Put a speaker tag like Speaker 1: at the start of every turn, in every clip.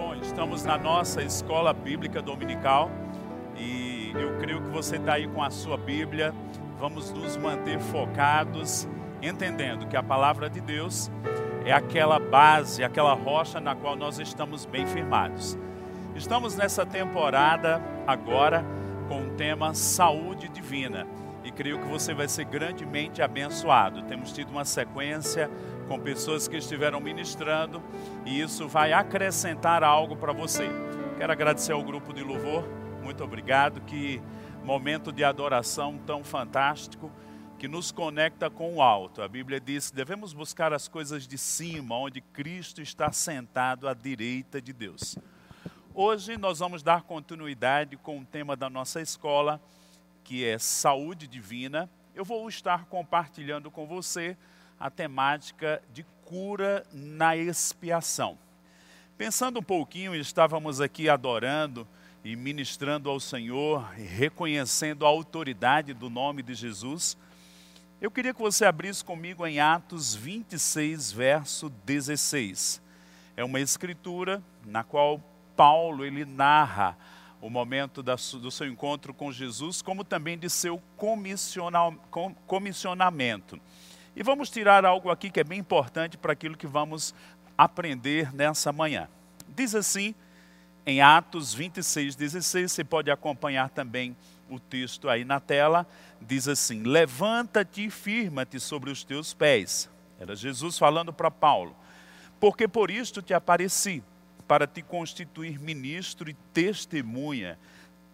Speaker 1: Bom, estamos na nossa escola bíblica dominical e eu creio que você está aí com a sua Bíblia. Vamos nos manter focados, entendendo que a palavra de Deus é aquela base, aquela rocha na qual nós estamos bem firmados. Estamos nessa temporada agora com o tema Saúde Divina e creio que você vai ser grandemente abençoado. Temos tido uma sequência com pessoas que estiveram ministrando e isso vai acrescentar algo para você. Quero agradecer ao grupo de louvor, muito obrigado. Que momento de adoração tão fantástico que nos conecta com o alto. A Bíblia diz que devemos buscar as coisas de cima, onde Cristo está sentado à direita de Deus. Hoje nós vamos dar continuidade com o tema da nossa escola, que é saúde divina. Eu vou estar compartilhando com você a temática de cura na expiação. Pensando um pouquinho, estávamos aqui adorando e ministrando ao Senhor, reconhecendo a autoridade do nome de Jesus. Eu queria que você abrisse comigo em Atos 26, verso 16. É uma escritura na qual Paulo ele narra o momento da, do seu encontro com Jesus, como também de seu comissionamento. E vamos tirar algo aqui que é bem importante para aquilo que vamos aprender nessa manhã. Diz assim, em Atos 26, 16, você pode acompanhar também o texto aí na tela, diz assim: Levanta-te e firma-te sobre os teus pés. Era Jesus falando para Paulo, porque por isto te apareci, para te constituir ministro e testemunha,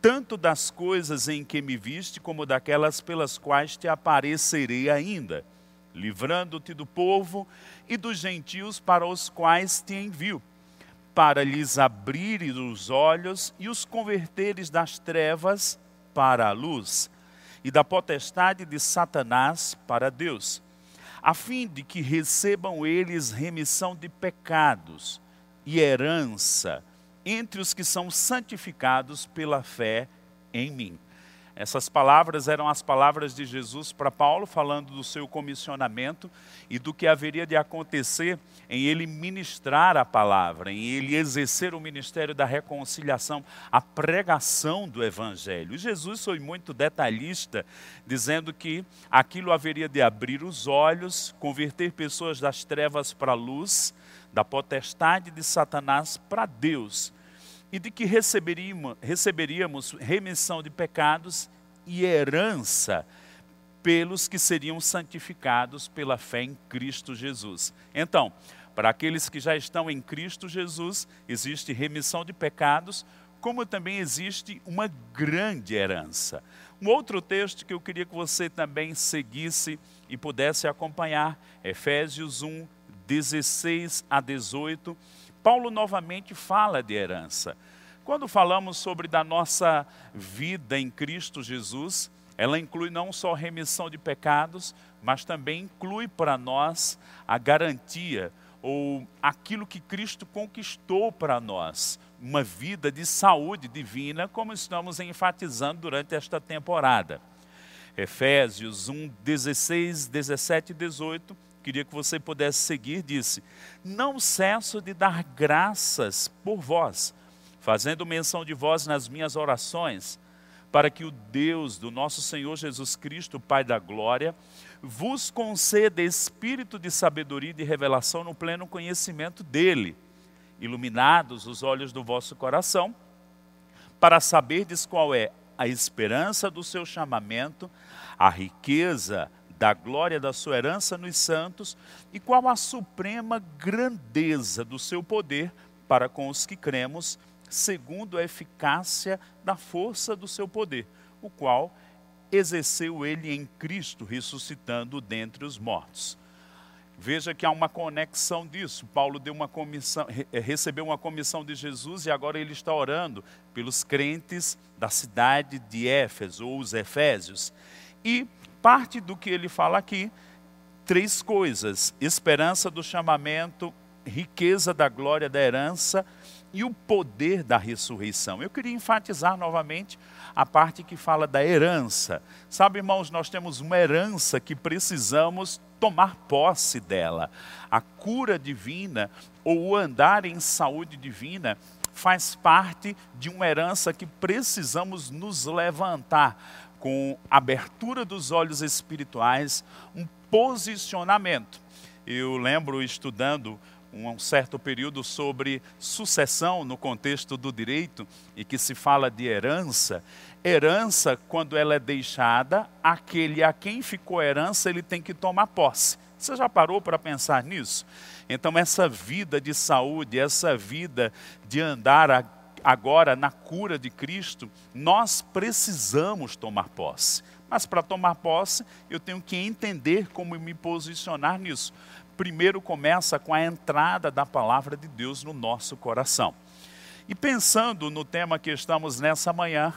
Speaker 1: tanto das coisas em que me viste, como daquelas pelas quais te aparecerei ainda livrando-te do povo e dos gentios para os quais te envio, para lhes abrires os olhos e os converteres das trevas para a luz, e da potestade de Satanás para Deus, a fim de que recebam eles remissão de pecados e herança entre os que são santificados pela fé em mim. Essas palavras eram as palavras de Jesus para Paulo, falando do seu comissionamento e do que haveria de acontecer em ele ministrar a palavra, em ele exercer o ministério da reconciliação, a pregação do evangelho. Jesus foi muito detalhista, dizendo que aquilo haveria de abrir os olhos, converter pessoas das trevas para a luz, da potestade de Satanás para Deus e de que receberíamos, receberíamos remissão de pecados e herança pelos que seriam santificados pela fé em Cristo Jesus. Então, para aqueles que já estão em Cristo Jesus, existe remissão de pecados, como também existe uma grande herança. Um outro texto que eu queria que você também seguisse e pudesse acompanhar, Efésios 1, 16 a 18 Paulo novamente fala de herança. Quando falamos sobre da nossa vida em Cristo Jesus, ela inclui não só remissão de pecados, mas também inclui para nós a garantia ou aquilo que Cristo conquistou para nós, uma vida de saúde divina, como estamos enfatizando durante esta temporada. Efésios 1, 16, 17 e 18 queria que você pudesse seguir, disse: Não cesso de dar graças por vós, fazendo menção de vós nas minhas orações, para que o Deus do nosso Senhor Jesus Cristo, Pai da glória, vos conceda espírito de sabedoria e de revelação no pleno conhecimento dele, iluminados os olhos do vosso coração, para saberdes qual é a esperança do seu chamamento, a riqueza da glória da sua herança nos santos e qual a suprema grandeza do seu poder para com os que cremos, segundo a eficácia da força do seu poder, o qual exerceu ele em Cristo, ressuscitando dentre os mortos. Veja que há uma conexão disso. Paulo deu uma comissão, recebeu uma comissão de Jesus e agora ele está orando pelos crentes da cidade de Éfeso, ou os Efésios. E parte do que ele fala aqui, três coisas: esperança do chamamento, riqueza da glória da herança e o poder da ressurreição. Eu queria enfatizar novamente a parte que fala da herança. Sabe, irmãos, nós temos uma herança que precisamos tomar posse dela. A cura divina ou o andar em saúde divina faz parte de uma herança que precisamos nos levantar com abertura dos olhos espirituais, um posicionamento. Eu lembro estudando um certo período sobre sucessão no contexto do direito e que se fala de herança. Herança, quando ela é deixada, aquele a quem ficou herança, ele tem que tomar posse. Você já parou para pensar nisso? Então, essa vida de saúde, essa vida de andar agora na cura de Cristo, nós precisamos tomar posse. Mas para tomar posse, eu tenho que entender como me posicionar nisso primeiro começa com a entrada da palavra de Deus no nosso coração. E pensando no tema que estamos nessa manhã,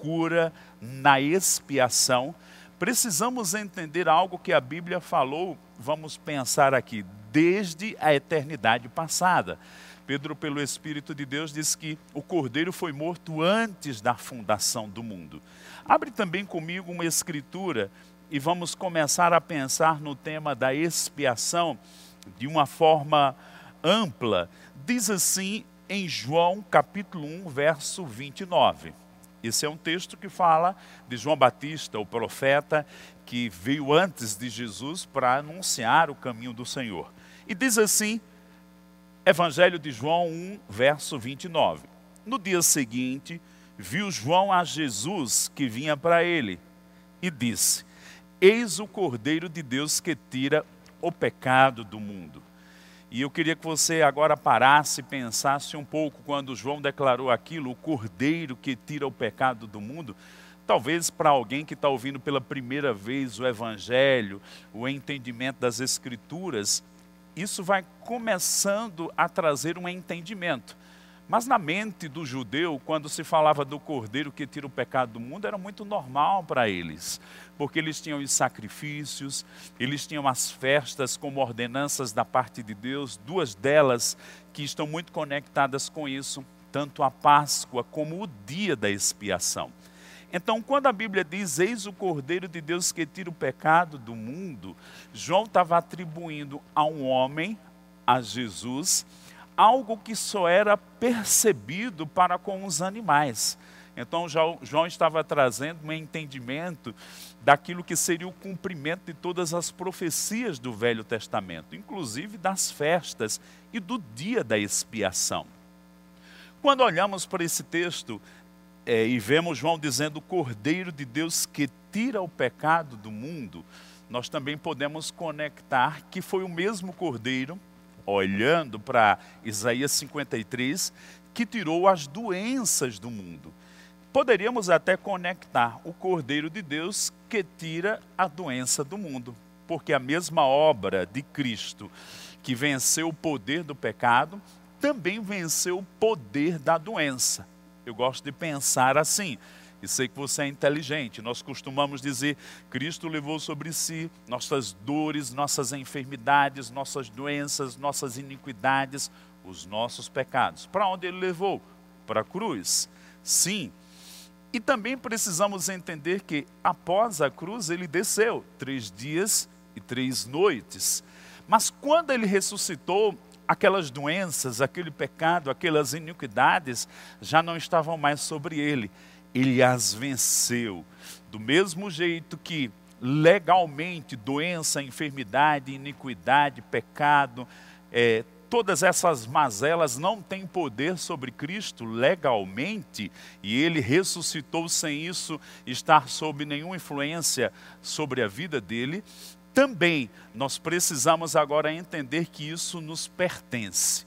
Speaker 1: cura na expiação, precisamos entender algo que a Bíblia falou, vamos pensar aqui, desde a eternidade passada. Pedro, pelo Espírito de Deus, diz que o cordeiro foi morto antes da fundação do mundo. Abre também comigo uma escritura e vamos começar a pensar no tema da expiação de uma forma ampla. Diz assim em João capítulo 1, verso 29. Esse é um texto que fala de João Batista, o profeta que veio antes de Jesus para anunciar o caminho do Senhor. E diz assim, Evangelho de João 1, verso 29. No dia seguinte, viu João a Jesus que vinha para ele e disse: Eis o Cordeiro de Deus que tira o pecado do mundo. E eu queria que você agora parasse e pensasse um pouco quando João declarou aquilo, o Cordeiro que tira o pecado do mundo. Talvez para alguém que está ouvindo pela primeira vez o Evangelho, o entendimento das Escrituras, isso vai começando a trazer um entendimento. Mas na mente do judeu, quando se falava do cordeiro que tira o pecado do mundo, era muito normal para eles, porque eles tinham os sacrifícios, eles tinham as festas como ordenanças da parte de Deus, duas delas que estão muito conectadas com isso, tanto a Páscoa como o dia da expiação. Então, quando a Bíblia diz, eis o Cordeiro de Deus que tira o pecado do mundo, João estava atribuindo a um homem, a Jesus, algo que só era percebido para com os animais. Então João estava trazendo um entendimento daquilo que seria o cumprimento de todas as profecias do Velho Testamento, inclusive das festas e do dia da expiação. Quando olhamos para esse texto é, e vemos João dizendo: Cordeiro de Deus que tira o pecado do mundo, nós também podemos conectar que foi o mesmo Cordeiro olhando para Isaías 53, que tirou as doenças do mundo. Poderíamos até conectar o Cordeiro de Deus que tira a doença do mundo, porque a mesma obra de Cristo que venceu o poder do pecado, também venceu o poder da doença. Eu gosto de pensar assim e sei que você é inteligente. Nós costumamos dizer: Cristo levou sobre si nossas dores, nossas enfermidades, nossas doenças, nossas iniquidades, os nossos pecados. Para onde ele levou? Para a cruz. Sim. E também precisamos entender que após a cruz ele desceu três dias e três noites. Mas quando ele ressuscitou, aquelas doenças, aquele pecado, aquelas iniquidades já não estavam mais sobre ele ele as venceu. Do mesmo jeito que legalmente doença, enfermidade, iniquidade, pecado, é, todas essas mazelas não têm poder sobre Cristo legalmente, e ele ressuscitou sem isso estar sob nenhuma influência sobre a vida dele, também nós precisamos agora entender que isso nos pertence.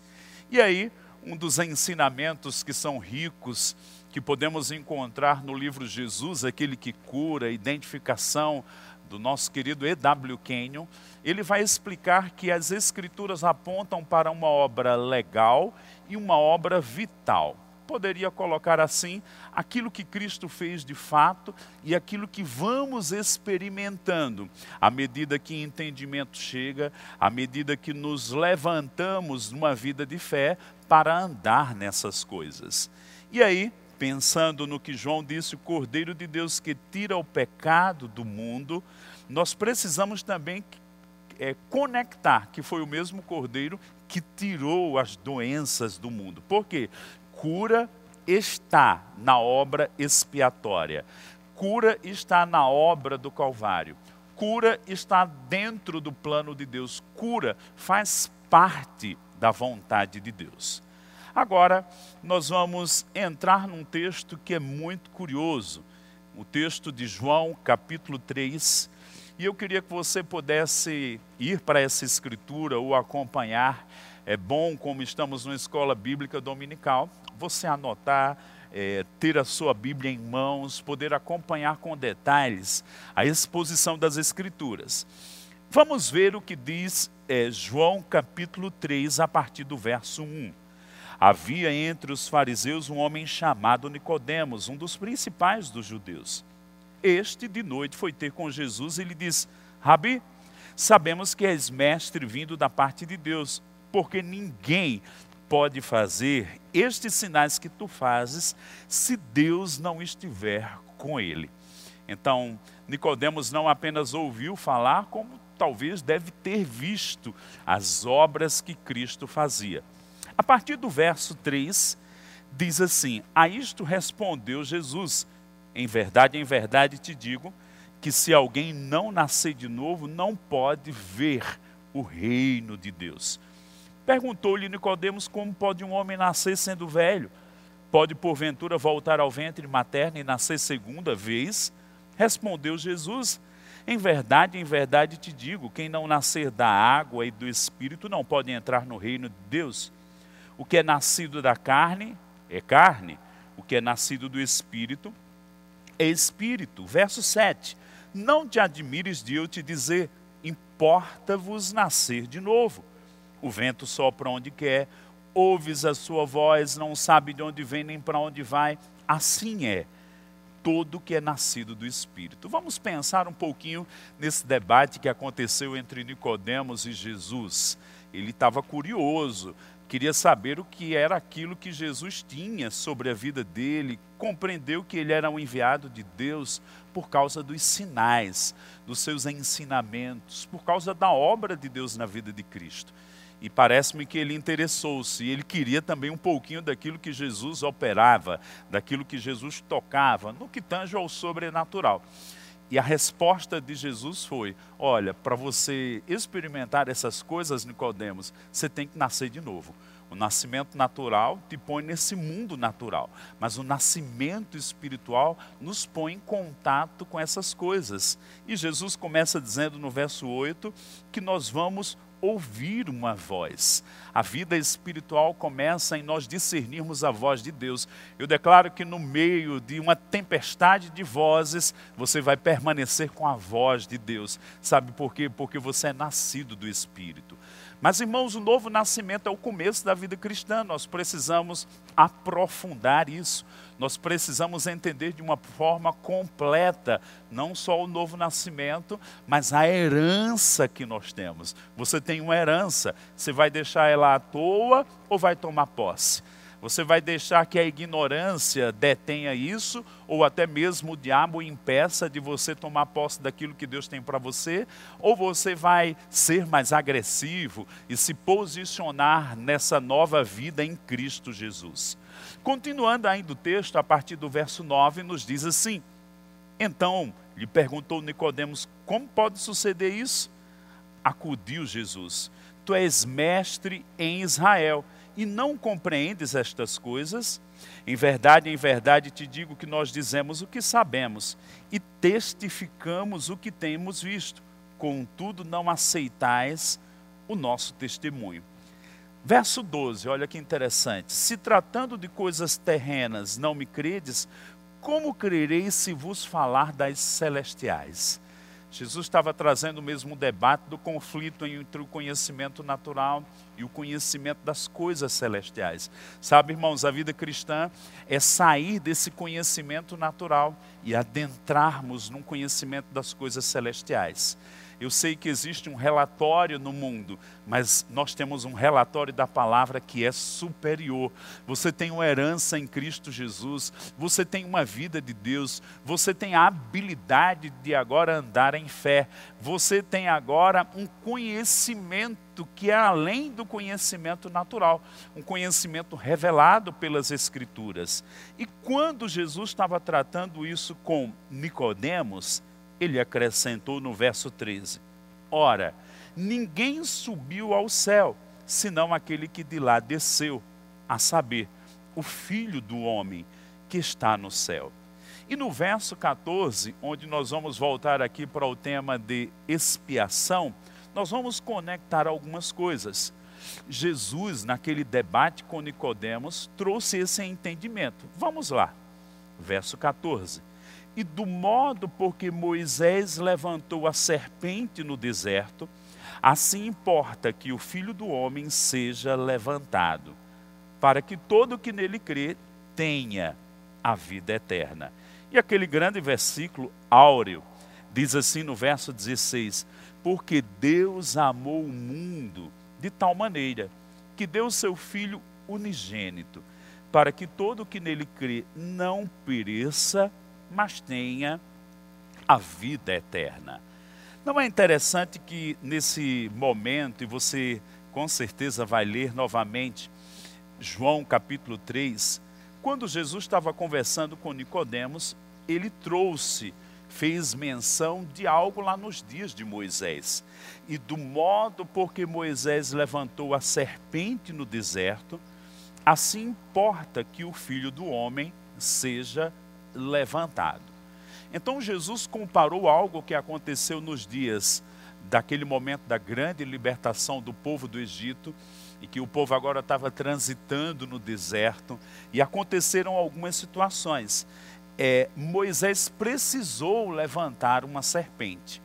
Speaker 1: E aí, um dos ensinamentos que são ricos que podemos encontrar no livro Jesus, aquele que cura, identificação do nosso querido E.W. Kenyon, ele vai explicar que as escrituras apontam para uma obra legal e uma obra vital. poderia colocar assim, aquilo que Cristo fez de fato e aquilo que vamos experimentando, à medida que entendimento chega, à medida que nos levantamos numa vida de fé para andar nessas coisas. E aí, pensando no que João disse, o Cordeiro de Deus que tira o pecado do mundo, nós precisamos também é, conectar que foi o mesmo Cordeiro que tirou as doenças do mundo. Por quê? Cura está na obra expiatória. Cura está na obra do Calvário. Cura está dentro do plano de Deus. Cura faz parte da vontade de Deus. Agora, nós vamos entrar num texto que é muito curioso. O texto de João, capítulo 3, e eu queria que você pudesse ir para essa escritura ou acompanhar. É bom, como estamos numa escola bíblica dominical, você anotar, é, ter a sua Bíblia em mãos, poder acompanhar com detalhes a exposição das Escrituras. Vamos ver o que diz é, João capítulo 3, a partir do verso 1. Havia entre os fariseus um homem chamado Nicodemos, um dos principais dos judeus. Este de noite foi ter com Jesus e lhe disse: Rabi, sabemos que és mestre vindo da parte de Deus, porque ninguém pode fazer estes sinais que tu fazes se Deus não estiver com ele. Então, Nicodemos não apenas ouviu falar, como talvez deve ter visto as obras que Cristo fazia. A partir do verso 3, diz assim: A isto respondeu Jesus: em verdade, em verdade te digo que se alguém não nascer de novo, não pode ver o reino de Deus. Perguntou-lhe Nicodemos como pode um homem nascer sendo velho? Pode porventura voltar ao ventre materno e nascer segunda vez? Respondeu Jesus: Em verdade, em verdade te digo, quem não nascer da água e do espírito não pode entrar no reino de Deus. O que é nascido da carne é carne, o que é nascido do espírito é espírito. Verso 7. Não te admires de eu te dizer, importa-vos nascer de novo. O vento sopra onde quer, ouves a sua voz, não sabe de onde vem nem para onde vai. Assim é todo que é nascido do Espírito. Vamos pensar um pouquinho nesse debate que aconteceu entre Nicodemos e Jesus. Ele estava curioso, queria saber o que era aquilo que Jesus tinha sobre a vida dele, compreendeu que ele era um enviado de Deus por causa dos sinais, dos seus ensinamentos, por causa da obra de Deus na vida de Cristo. E parece-me que ele interessou-se, ele queria também um pouquinho daquilo que Jesus operava, daquilo que Jesus tocava, no que tange ao sobrenatural. E a resposta de Jesus foi: olha, para você experimentar essas coisas, Nicodemos, você tem que nascer de novo. O nascimento natural te põe nesse mundo natural, mas o nascimento espiritual nos põe em contato com essas coisas. E Jesus começa dizendo no verso 8 que nós vamos ouvir uma voz. A vida espiritual começa em nós discernirmos a voz de Deus. Eu declaro que no meio de uma tempestade de vozes, você vai permanecer com a voz de Deus. Sabe por quê? Porque você é nascido do Espírito. Mas, irmãos, o novo nascimento é o começo da vida cristã. Nós precisamos aprofundar isso. Nós precisamos entender de uma forma completa, não só o novo nascimento, mas a herança que nós temos. Você tem uma herança, você vai deixar ela à toa ou vai tomar posse? Você vai deixar que a ignorância detenha isso, ou até mesmo o diabo impeça de você tomar posse daquilo que Deus tem para você? Ou você vai ser mais agressivo e se posicionar nessa nova vida em Cristo Jesus? Continuando ainda o texto, a partir do verso 9, nos diz assim: Então lhe perguntou Nicodemos: Como pode suceder isso? Acudiu Jesus: Tu és mestre em Israel e não compreendes estas coisas? Em verdade, em verdade te digo que nós dizemos o que sabemos e testificamos o que temos visto, contudo não aceitais o nosso testemunho. Verso 12, olha que interessante. Se tratando de coisas terrenas não me credes, como crereis se vos falar das celestiais? Jesus estava trazendo o mesmo debate do conflito entre o conhecimento natural e o conhecimento das coisas celestiais. Sabe, irmãos, a vida cristã é sair desse conhecimento natural e adentrarmos num conhecimento das coisas celestiais. Eu sei que existe um relatório no mundo, mas nós temos um relatório da palavra que é superior. Você tem uma herança em Cristo Jesus, você tem uma vida de Deus, você tem a habilidade de agora andar em fé, você tem agora um conhecimento que é além do conhecimento natural, um conhecimento revelado pelas Escrituras. E quando Jesus estava tratando isso com Nicodemos, ele acrescentou no verso 13: Ora, ninguém subiu ao céu, senão aquele que de lá desceu, a saber, o Filho do homem que está no céu. E no verso 14, onde nós vamos voltar aqui para o tema de expiação, nós vamos conectar algumas coisas. Jesus, naquele debate com Nicodemos, trouxe esse entendimento. Vamos lá. Verso 14 e do modo por que Moisés levantou a serpente no deserto, assim importa que o filho do homem seja levantado, para que todo que nele crê tenha a vida eterna. E aquele grande versículo áureo diz assim no verso 16: Porque Deus amou o mundo de tal maneira que deu seu filho unigênito, para que todo que nele crê não pereça, mas tenha a vida eterna. Não é interessante que nesse momento, e você com certeza vai ler novamente João capítulo 3, quando Jesus estava conversando com Nicodemos, ele trouxe, fez menção de algo lá nos dias de Moisés. E do modo por que Moisés levantou a serpente no deserto, assim importa que o filho do homem seja levantado. Então Jesus comparou algo que aconteceu nos dias daquele momento da grande libertação do povo do Egito, e que o povo agora estava transitando no deserto, e aconteceram algumas situações. É, Moisés precisou levantar uma serpente.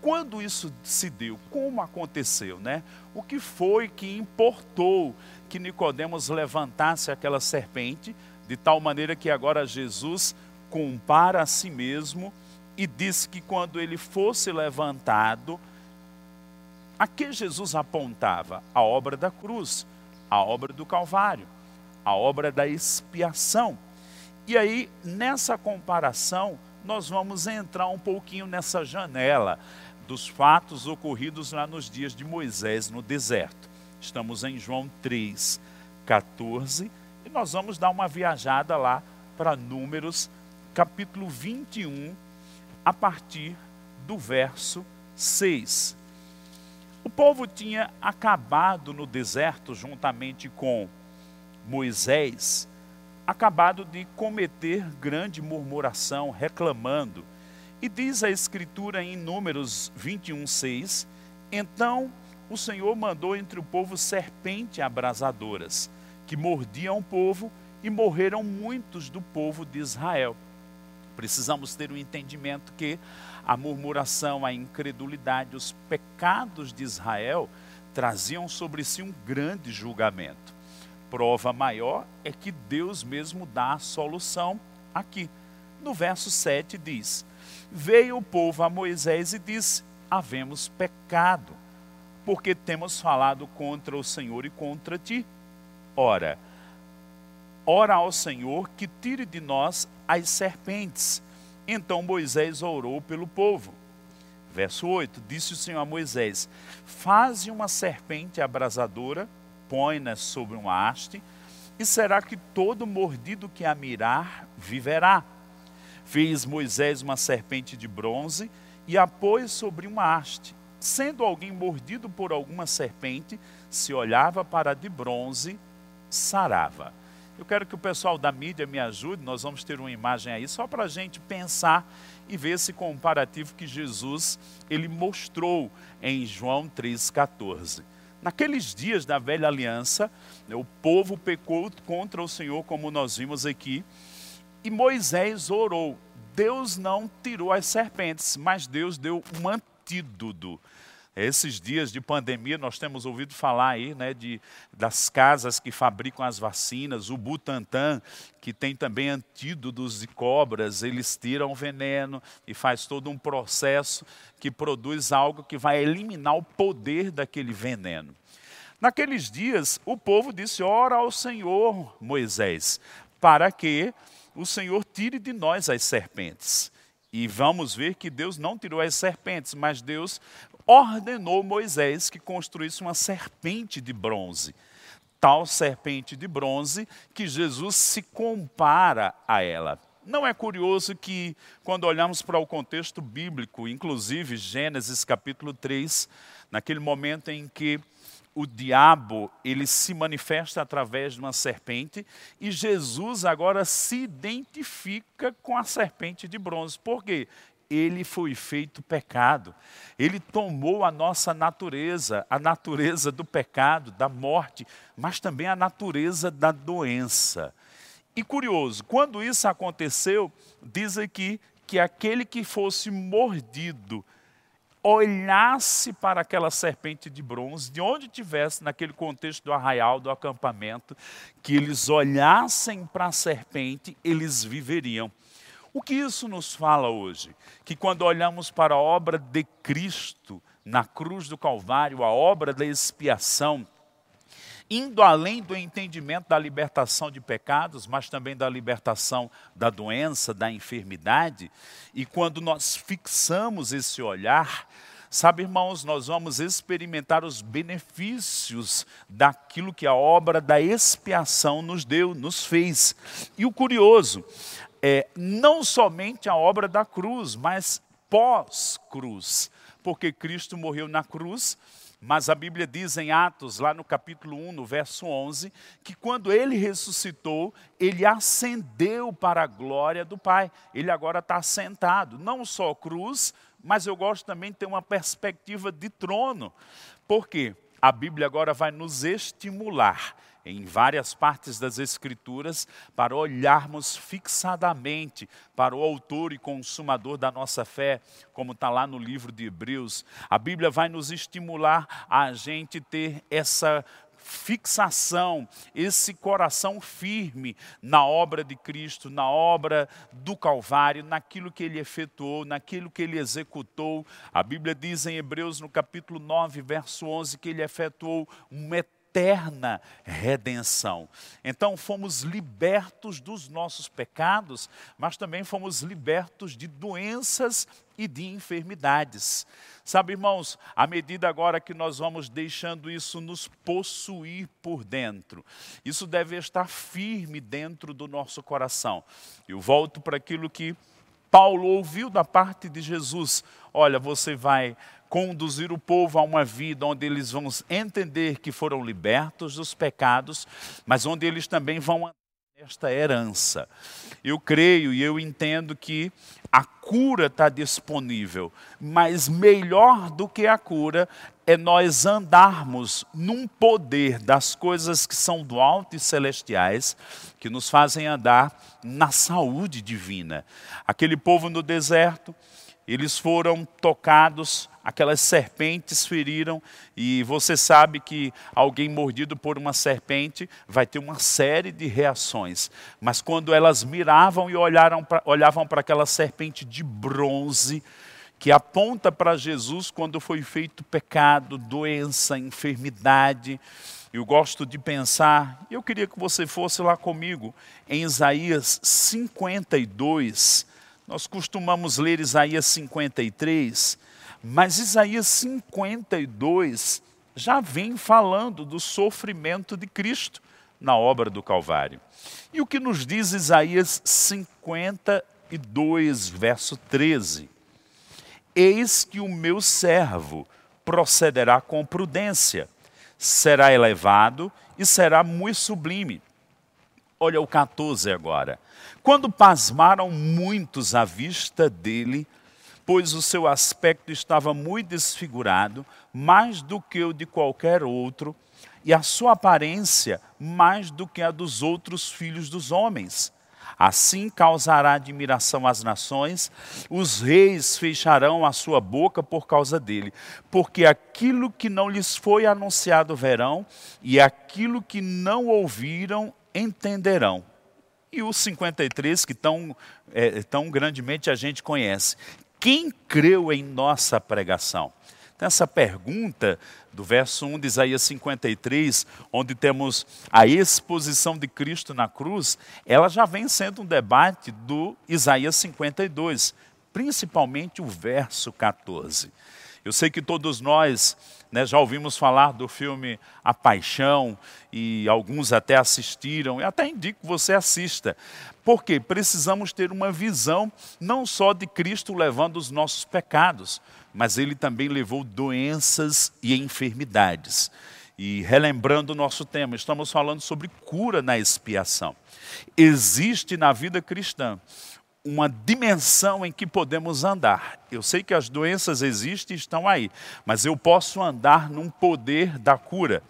Speaker 1: Quando isso se deu? Como aconteceu, né? O que foi que importou que Nicodemos levantasse aquela serpente de tal maneira que agora Jesus compara a si mesmo e diz que quando ele fosse levantado, a que Jesus apontava? A obra da cruz, a obra do Calvário, a obra da expiação. E aí, nessa comparação, nós vamos entrar um pouquinho nessa janela dos fatos ocorridos lá nos dias de Moisés no deserto. Estamos em João 3, 14 e nós vamos dar uma viajada lá para Números, capítulo 21, a partir do verso 6. O povo tinha acabado no deserto, juntamente com Moisés, acabado de cometer grande murmuração, reclamando. E diz a Escritura em Números 21, 6: Então o Senhor mandou entre o povo serpente abrasadoras que mordiam o povo e morreram muitos do povo de Israel. Precisamos ter o um entendimento que a murmuração, a incredulidade, os pecados de Israel traziam sobre si um grande julgamento. Prova maior é que Deus mesmo dá a solução aqui. No verso 7 diz: Veio o povo a Moisés e disse: Havemos pecado, porque temos falado contra o Senhor e contra ti. Ora, ora ao Senhor que tire de nós as serpentes. Então Moisés orou pelo povo. Verso 8: Disse o Senhor a Moisés: Faze uma serpente abrasadora, põe-na sobre uma haste, e será que todo mordido que a mirar viverá. Fez Moisés uma serpente de bronze e a pôs sobre uma haste. Sendo alguém mordido por alguma serpente, se olhava para a de bronze sarava. Eu quero que o pessoal da mídia me ajude, nós vamos ter uma imagem aí, só para a gente pensar e ver esse comparativo que Jesus ele mostrou em João 3,14. Naqueles dias da velha aliança, né, o povo pecou contra o Senhor, como nós vimos aqui, e Moisés orou, Deus não tirou as serpentes, mas Deus deu um antídoto. Esses dias de pandemia, nós temos ouvido falar aí né, de, das casas que fabricam as vacinas, o Butantan, que tem também antídotos de cobras, eles tiram o veneno e faz todo um processo que produz algo que vai eliminar o poder daquele veneno. Naqueles dias, o povo disse: Ora ao Senhor, Moisés, para que o Senhor tire de nós as serpentes. E vamos ver que Deus não tirou as serpentes, mas Deus ordenou Moisés que construísse uma serpente de bronze. Tal serpente de bronze que Jesus se compara a ela. Não é curioso que, quando olhamos para o contexto bíblico, inclusive Gênesis capítulo 3, naquele momento em que o diabo ele se manifesta através de uma serpente e Jesus agora se identifica com a serpente de bronze. Por quê? Ele foi feito pecado. Ele tomou a nossa natureza, a natureza do pecado, da morte, mas também a natureza da doença. E curioso, quando isso aconteceu, diz aqui que aquele que fosse mordido olhasse para aquela serpente de bronze, de onde tivesse, naquele contexto do arraial, do acampamento, que eles olhassem para a serpente, eles viveriam. O que isso nos fala hoje? Que quando olhamos para a obra de Cristo na cruz do Calvário, a obra da expiação, indo além do entendimento da libertação de pecados, mas também da libertação da doença, da enfermidade, e quando nós fixamos esse olhar, sabe, irmãos, nós vamos experimentar os benefícios daquilo que a obra da expiação nos deu, nos fez. E o curioso é não somente a obra da cruz, mas pós-cruz, porque Cristo morreu na cruz mas a Bíblia diz em Atos, lá no capítulo 1, no verso 11, que quando ele ressuscitou, ele ascendeu para a glória do Pai. Ele agora está sentado, não só cruz, mas eu gosto também de ter uma perspectiva de trono. Por quê? A Bíblia agora vai nos estimular em várias partes das Escrituras para olharmos fixadamente para o autor e consumador da nossa fé, como está lá no livro de Hebreus. A Bíblia vai nos estimular a gente ter essa fixação, esse coração firme na obra de Cristo, na obra do Calvário, naquilo que ele efetuou, naquilo que ele executou. A Bíblia diz em Hebreus, no capítulo 9, verso 11, que ele efetuou um eterno eterna redenção. Então fomos libertos dos nossos pecados, mas também fomos libertos de doenças e de enfermidades. Sabe, irmãos, à medida agora que nós vamos deixando isso nos possuir por dentro, isso deve estar firme dentro do nosso coração. Eu volto para aquilo que Paulo ouviu da parte de Jesus: olha, você vai conduzir o povo a uma vida onde eles vão entender que foram libertos dos pecados, mas onde eles também vão esta herança. Eu creio e eu entendo que a cura está disponível, mas melhor do que a cura é nós andarmos num poder das coisas que são do alto e celestiais, que nos fazem andar na saúde divina. Aquele povo no deserto, eles foram tocados, aquelas serpentes feriram, e você sabe que alguém mordido por uma serpente vai ter uma série de reações. Mas quando elas miravam e olharam pra, olhavam para aquela serpente de bronze, que aponta para Jesus quando foi feito pecado, doença, enfermidade, eu gosto de pensar, eu queria que você fosse lá comigo, em Isaías 52, nós costumamos ler Isaías 53, mas Isaías 52 já vem falando do sofrimento de Cristo na obra do Calvário. E o que nos diz Isaías 52, verso 13? Eis que o meu servo procederá com prudência, será elevado e será muito sublime. Olha o 14 agora. Quando pasmaram muitos à vista dele, pois o seu aspecto estava muito desfigurado, mais do que o de qualquer outro, e a sua aparência mais do que a dos outros filhos dos homens. Assim causará admiração às nações, os reis fecharão a sua boca por causa dele, porque aquilo que não lhes foi anunciado verão, e aquilo que não ouviram entenderão. E o 53, que tão, é, tão grandemente a gente conhece. Quem creu em nossa pregação? Então, essa pergunta do verso 1 de Isaías 53, onde temos a exposição de Cristo na cruz, ela já vem sendo um debate do Isaías 52, principalmente o verso 14. Eu sei que todos nós né, já ouvimos falar do filme A Paixão e alguns até assistiram, e até indico que você assista, porque precisamos ter uma visão não só de Cristo levando os nossos pecados, mas ele também levou doenças e enfermidades. E relembrando o nosso tema, estamos falando sobre cura na expiação. Existe na vida cristã uma dimensão em que podemos andar. Eu sei que as doenças existem e estão aí, mas eu posso andar num poder da cura.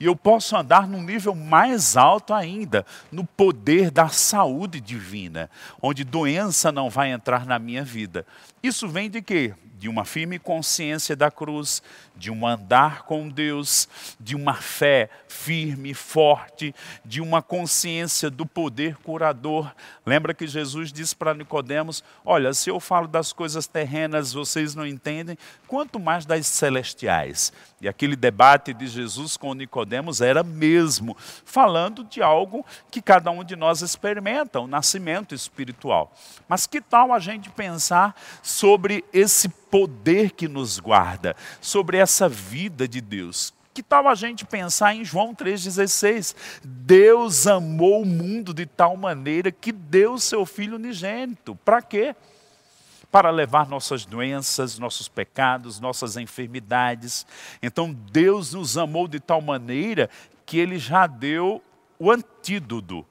Speaker 1: E eu posso andar num nível mais alto ainda, no poder da saúde divina, onde doença não vai entrar na minha vida. Isso vem de quê? de uma firme consciência da cruz, de um andar com Deus, de uma fé firme, forte, de uma consciência do poder curador. Lembra que Jesus disse para Nicodemos: "Olha, se eu falo das coisas terrenas, vocês não entendem, quanto mais das celestiais". E aquele debate de Jesus com Nicodemos era mesmo falando de algo que cada um de nós experimenta, o nascimento espiritual. Mas que tal a gente pensar sobre esse poder que nos guarda, sobre essa vida de Deus? Que tal a gente pensar em João 3,16? Deus amou o mundo de tal maneira que deu seu Filho unigênito. Para quê? Para levar nossas doenças, nossos pecados, nossas enfermidades. Então Deus nos amou de tal maneira que Ele já deu o antídoto.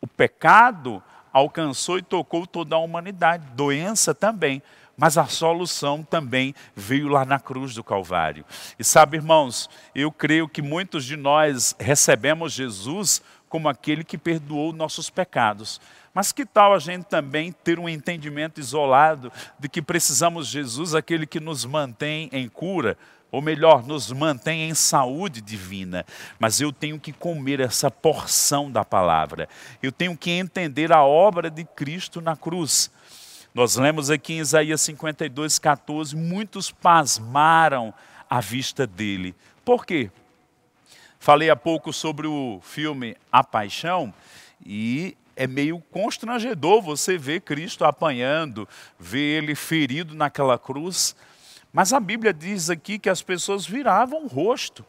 Speaker 1: O pecado alcançou e tocou toda a humanidade, doença também. Mas a solução também veio lá na cruz do Calvário. E sabe, irmãos, eu creio que muitos de nós recebemos Jesus como aquele que perdoou nossos pecados. Mas que tal a gente também ter um entendimento isolado de que precisamos de Jesus, aquele que nos mantém em cura, ou melhor, nos mantém em saúde divina. Mas eu tenho que comer essa porção da palavra. Eu tenho que entender a obra de Cristo na cruz. Nós lemos aqui em Isaías 52, 14, muitos pasmaram à vista dele. Por quê? Falei há pouco sobre o filme A Paixão e é meio constrangedor você ver Cristo apanhando, ver ele ferido naquela cruz. Mas a Bíblia diz aqui que as pessoas viravam o rosto.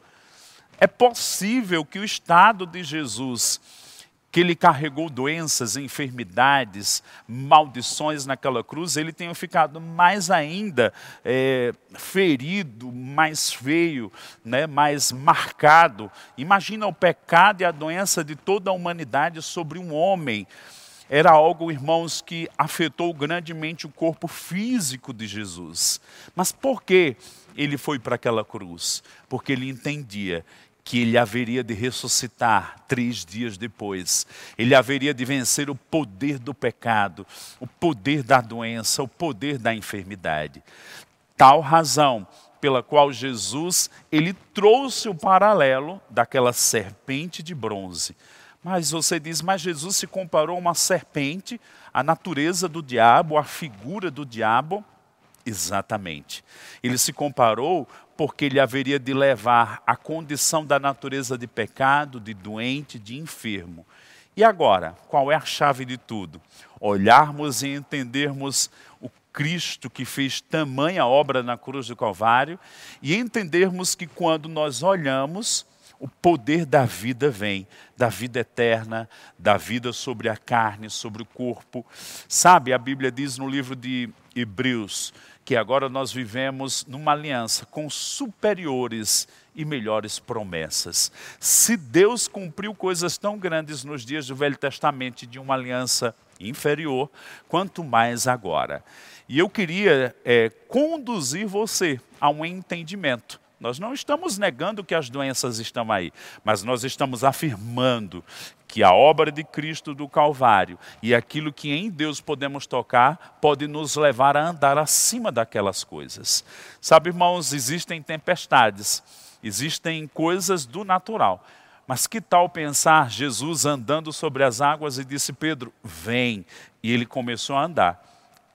Speaker 1: É possível que o estado de Jesus que ele carregou doenças, enfermidades, maldições naquela cruz, ele tenha ficado mais ainda é, ferido, mais feio, né, mais marcado. Imagina o pecado e a doença de toda a humanidade sobre um homem. Era algo, irmãos, que afetou grandemente o corpo físico de Jesus. Mas por que ele foi para aquela cruz? Porque ele entendia que ele haveria de ressuscitar três dias depois. Ele haveria de vencer o poder do pecado, o poder da doença, o poder da enfermidade. Tal razão pela qual Jesus ele trouxe o paralelo daquela serpente de bronze. Mas você diz, mas Jesus se comparou a uma serpente, a natureza do diabo, a figura do diabo. Exatamente. Ele se comparou porque ele haveria de levar a condição da natureza de pecado, de doente, de enfermo. E agora, qual é a chave de tudo? Olharmos e entendermos o Cristo que fez tamanha obra na cruz do Calvário e entendermos que quando nós olhamos, o poder da vida vem, da vida eterna, da vida sobre a carne, sobre o corpo. Sabe, a Bíblia diz no livro de Hebreus que agora nós vivemos numa aliança com superiores e melhores promessas. Se Deus cumpriu coisas tão grandes nos dias do Velho Testamento de uma aliança inferior, quanto mais agora. E eu queria é, conduzir você a um entendimento Nós não estamos negando que as doenças estão aí, mas nós estamos afirmando que a obra de Cristo do Calvário e aquilo que em Deus podemos tocar pode nos levar a andar acima daquelas coisas. Sabe, irmãos, existem tempestades, existem coisas do natural. Mas que tal pensar Jesus andando sobre as águas e disse: Pedro, vem. E ele começou a andar.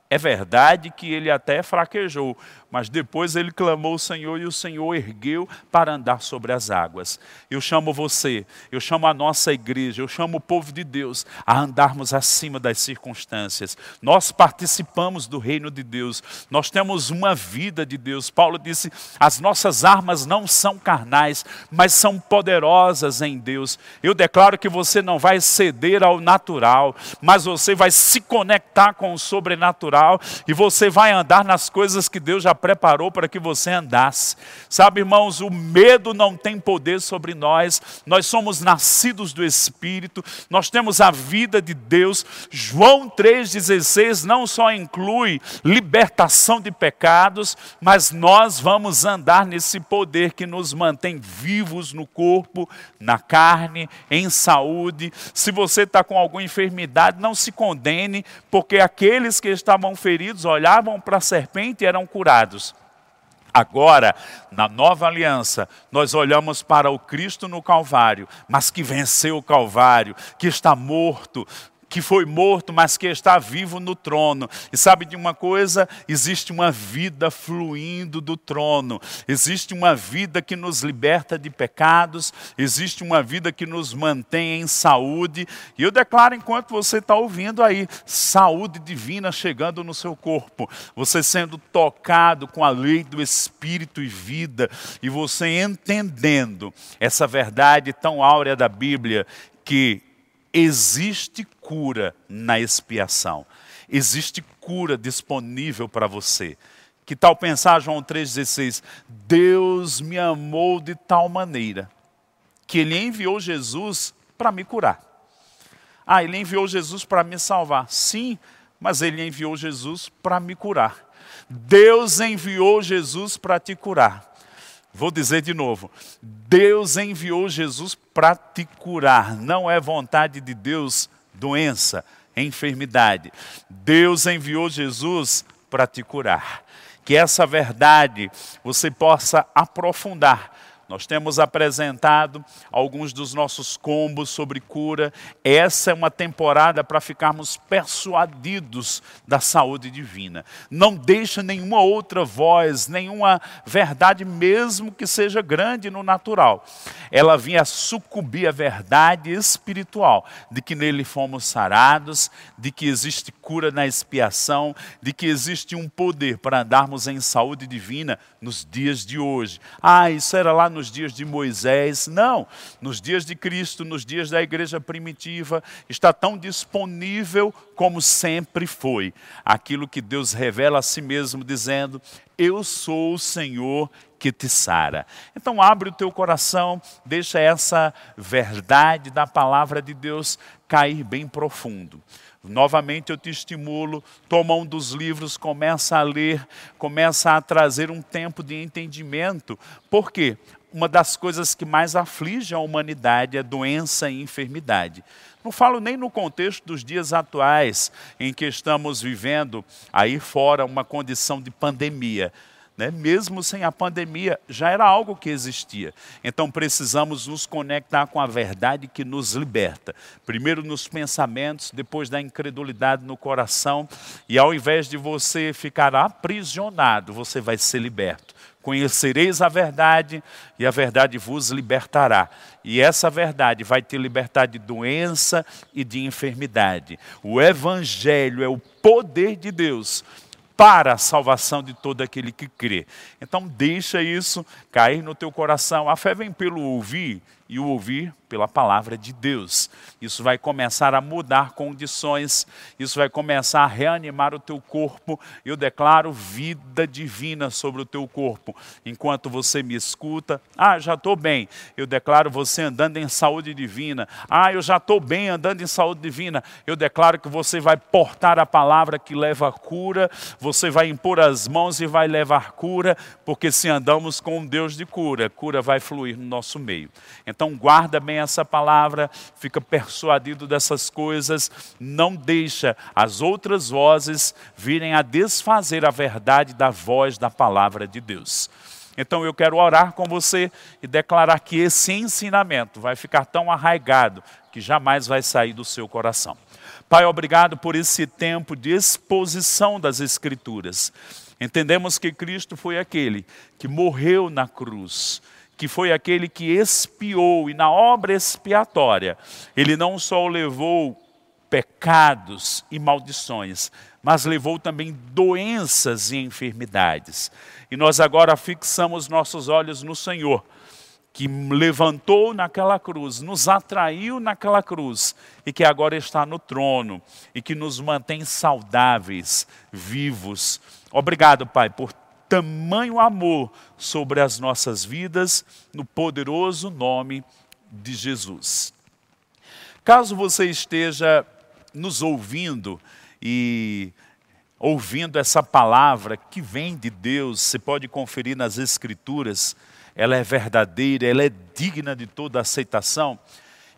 Speaker 1: É verdade que ele até fraquejou, mas depois ele clamou o Senhor e o Senhor ergueu para andar sobre as águas. Eu chamo você, eu chamo a nossa igreja, eu chamo o povo de Deus a andarmos acima das circunstâncias. Nós participamos do reino de Deus, nós temos uma vida de Deus. Paulo disse: as nossas armas não são carnais, mas são poderosas em Deus. Eu declaro que você não vai ceder ao natural, mas você vai se conectar com o sobrenatural e você vai andar nas coisas que Deus já preparou para que você andasse. Sabe, irmãos, o medo não tem poder sobre nós, nós somos nascidos do Espírito, nós temos a vida de Deus. João 3,16 não só inclui libertação de pecados, mas nós vamos andar nesse poder que nos mantém vivos no corpo, na carne, em saúde. Se você está com alguma enfermidade, não se condene, porque aqueles que estavam feridos olhavam para a serpente e eram curados pecados. Agora, na nova aliança, nós olhamos para o Cristo no Calvário, mas que venceu o Calvário, que está morto, que foi morto, mas que está vivo no trono. E sabe de uma coisa? Existe uma vida fluindo do trono, existe uma vida que nos liberta de pecados, existe uma vida que nos mantém em saúde. E eu declaro, enquanto você está ouvindo aí, saúde divina chegando no seu corpo, você sendo tocado com a lei do Espírito e vida, e você entendendo essa verdade tão áurea da Bíblia que existe cura na expiação. Existe cura disponível para você. Que tal pensar, João 3,16? Deus me amou de tal maneira que Ele enviou Jesus para me curar. Ah, Ele enviou Jesus para me salvar. Sim, mas Ele enviou Jesus para me curar. Deus enviou Jesus para te curar. Vou dizer de novo: Deus enviou Jesus para te curar. Não é vontade de Deus doença, enfermidade. Deus enviou Jesus para te curar. Que essa verdade você possa aprofundar nós temos apresentado alguns dos nossos combos sobre cura. Essa é uma temporada para ficarmos persuadidos da saúde divina. Não deixa nenhuma outra voz, nenhuma verdade, mesmo que seja grande no natural. Ela vinha sucumbir à verdade espiritual de que nele fomos sarados, de que existe cura na expiação, de que existe um poder para andarmos em saúde divina nos dias de hoje. Ah, isso era lá nos dias de Moisés. Não, nos dias de Cristo, nos dias da igreja primitiva, está tão disponível como sempre foi. Aquilo que Deus revela a si mesmo, dizendo: Eu sou o Senhor que te sara. Então abre o teu coração, deixa essa verdade da palavra de Deus cair bem profundo. Novamente eu te estimulo, toma um dos livros, começa a ler, começa a trazer um tempo de entendimento. Por quê? Uma das coisas que mais aflige a humanidade é doença e enfermidade. Não falo nem no contexto dos dias atuais, em que estamos vivendo aí fora uma condição de pandemia né? mesmo sem a pandemia, já era algo que existia. Então precisamos nos conectar com a verdade que nos liberta. Primeiro nos pensamentos, depois da incredulidade no coração, e ao invés de você ficar aprisionado, você vai ser liberto. Conhecereis a verdade e a verdade vos libertará. E essa verdade vai te libertar de doença e de enfermidade. O Evangelho é o poder de Deus para a salvação de todo aquele que crê. Então deixa isso cair no teu coração. A fé vem pelo ouvir e o ouvir pela palavra de Deus. Isso vai começar a mudar condições, isso vai começar a reanimar o teu corpo. Eu declaro vida divina sobre o teu corpo. Enquanto você me escuta, ah, já estou bem. Eu declaro você andando em saúde divina. Ah, eu já estou bem andando em saúde divina. Eu declaro que você vai portar a palavra que leva a cura, você vai impor as mãos e vai levar cura, porque se andamos com um Deus de cura, cura vai fluir no nosso meio. Então guarda bem essa palavra, fica persuadido dessas coisas, não deixa as outras vozes virem a desfazer a verdade da voz da palavra de Deus. Então eu quero orar com você e declarar que esse ensinamento vai ficar tão arraigado que jamais vai sair do seu coração. Pai, obrigado por esse tempo de exposição das Escrituras. Entendemos que Cristo foi aquele que morreu na cruz, que foi aquele que expiou, e na obra expiatória, ele não só levou pecados e maldições, mas levou também doenças e enfermidades. E nós agora fixamos nossos olhos no Senhor, que levantou naquela cruz, nos atraiu naquela cruz e que agora está no trono e que nos mantém saudáveis, vivos. Obrigado, Pai, por tamanho amor sobre as nossas vidas, no poderoso nome de Jesus. Caso você esteja nos ouvindo e ouvindo essa palavra que vem de Deus, você pode conferir nas Escrituras, ela é verdadeira, ela é digna de toda aceitação.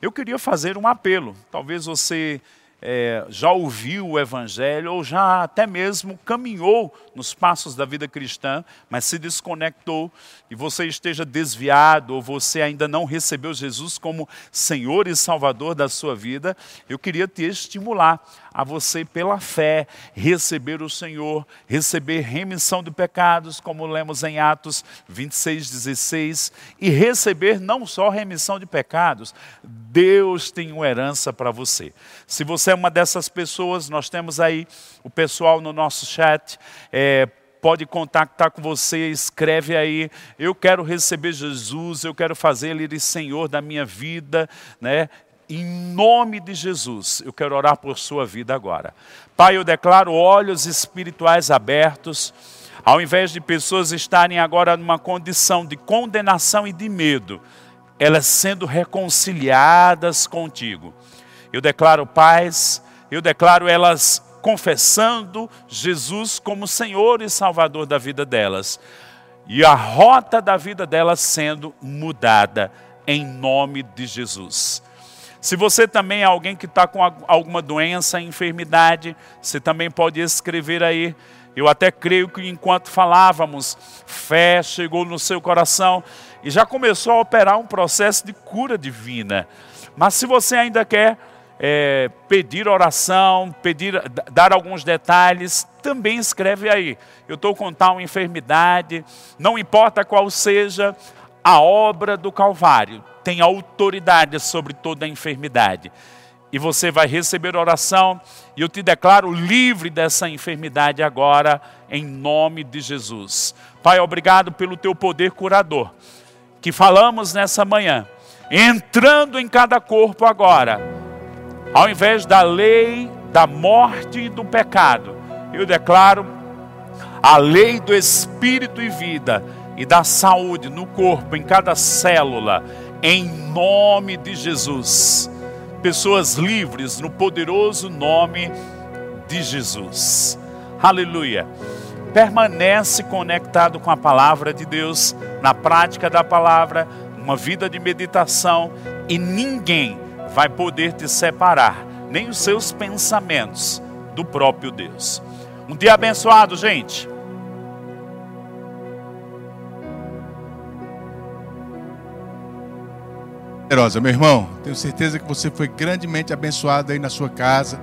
Speaker 1: Eu queria fazer um apelo. Talvez você é, já ouviu o Evangelho ou já até mesmo caminhou nos passos da vida cristã, mas se desconectou e você esteja desviado ou você ainda não recebeu Jesus como Senhor e Salvador da sua vida, eu queria te estimular a você, pela fé, receber o Senhor, receber remissão de pecados, como lemos em Atos 26, 16, e receber não só remissão de pecados, Deus tem uma herança para você. Se você é uma dessas pessoas, nós temos aí o pessoal no nosso chat. É, pode contactar com você, escreve aí, eu quero receber Jesus, eu quero fazer Ele Senhor da minha vida, né? Em nome de Jesus, eu quero orar por sua vida agora. Pai, eu declaro olhos espirituais abertos, ao invés de pessoas estarem agora numa condição de condenação e de medo, elas sendo reconciliadas contigo. Eu declaro paz, eu declaro elas confessando Jesus como Senhor e Salvador da vida delas. E a rota da vida delas sendo mudada em nome de Jesus. Se você também é alguém que está com alguma doença, enfermidade, você também pode escrever aí. Eu até creio que enquanto falávamos, fé chegou no seu coração e já começou a operar um processo de cura divina. Mas se você ainda quer é, pedir oração, pedir, dar alguns detalhes, também escreve aí. Eu estou com tal enfermidade, não importa qual seja a obra do Calvário, tem autoridade sobre toda enfermidade. E você vai receber oração, e eu te declaro livre dessa enfermidade agora, em nome de Jesus. Pai, obrigado pelo teu poder curador, que falamos nessa manhã, entrando em cada corpo agora ao invés da lei da morte e do pecado, eu declaro a lei do espírito e vida e da saúde no corpo, em cada célula, em nome de Jesus. Pessoas livres no poderoso nome de Jesus. Aleluia. Permanece conectado com a palavra de Deus, na prática da palavra, uma vida de meditação e ninguém vai poder te separar, nem os seus pensamentos do próprio Deus. Um dia abençoado, gente.
Speaker 2: Poderosa, meu irmão, tenho certeza que você foi grandemente abençoado aí na sua casa.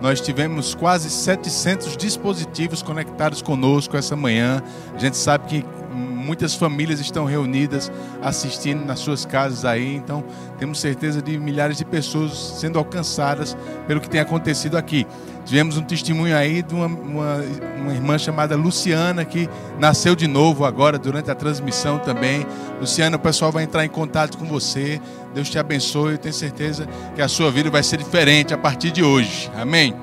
Speaker 2: Nós tivemos quase 700 dispositivos conectados conosco essa manhã. A gente sabe que muitas famílias estão reunidas assistindo nas suas casas aí, então temos certeza de milhares de pessoas sendo alcançadas pelo que tem acontecido aqui. Tivemos um testemunho aí de uma, uma, uma, irmã chamada Luciana, que nasceu de novo agora durante a transmissão também. Luciana, o pessoal vai entrar em contato com você. Deus te abençoe. Eu tenho certeza que a sua vida vai ser diferente a partir de hoje. Amém.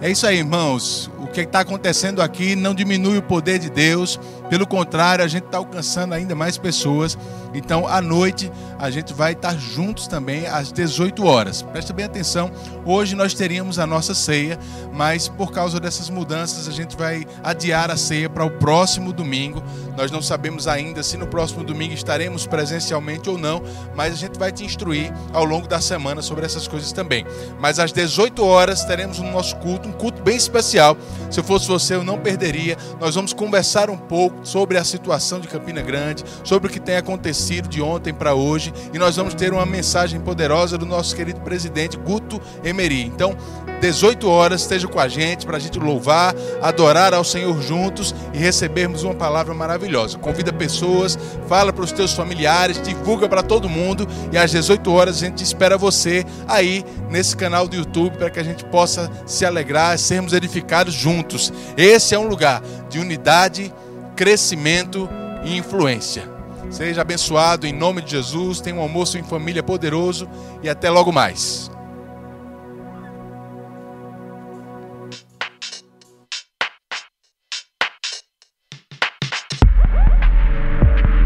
Speaker 2: É isso aí, irmãos. O que está acontecendo aqui não diminui o poder de Deus Pelo contrário, a gente está alcançando ainda mais pessoas. Então, à noite, a gente vai estar juntos também às 18 horas. Presta bem atenção, hoje nós teríamos a nossa ceia, mas por causa dessas mudanças, a gente vai adiar a ceia para o próximo domingo. Nós não sabemos ainda se no próximo domingo estaremos presencialmente ou não, mas a gente vai te instruir ao longo da semana sobre essas coisas também. Mas às 18 horas teremos o nosso culto, um culto bem especial. Se eu fosse você, eu não perderia. Nós vamos conversar um pouco sobre a situação de Campina Grande, sobre o que tem acontecido de ontem para hoje, e nós vamos ter uma mensagem poderosa do nosso querido presidente Guto Emery. Então, 18 horas, esteja com a gente para a gente louvar, adorar ao Senhor juntos e recebermos uma palavra maravilhosa. Convida pessoas, fala para os teus familiares, divulga para todo mundo e às 18 horas a gente espera você aí nesse canal do YouTube para que a gente possa se alegrar, sermos edificados juntos. Esse é um lugar de unidade, crescimento e influência. Seja abençoado em nome de Jesus. Tenha um almoço em família poderoso e até logo mais.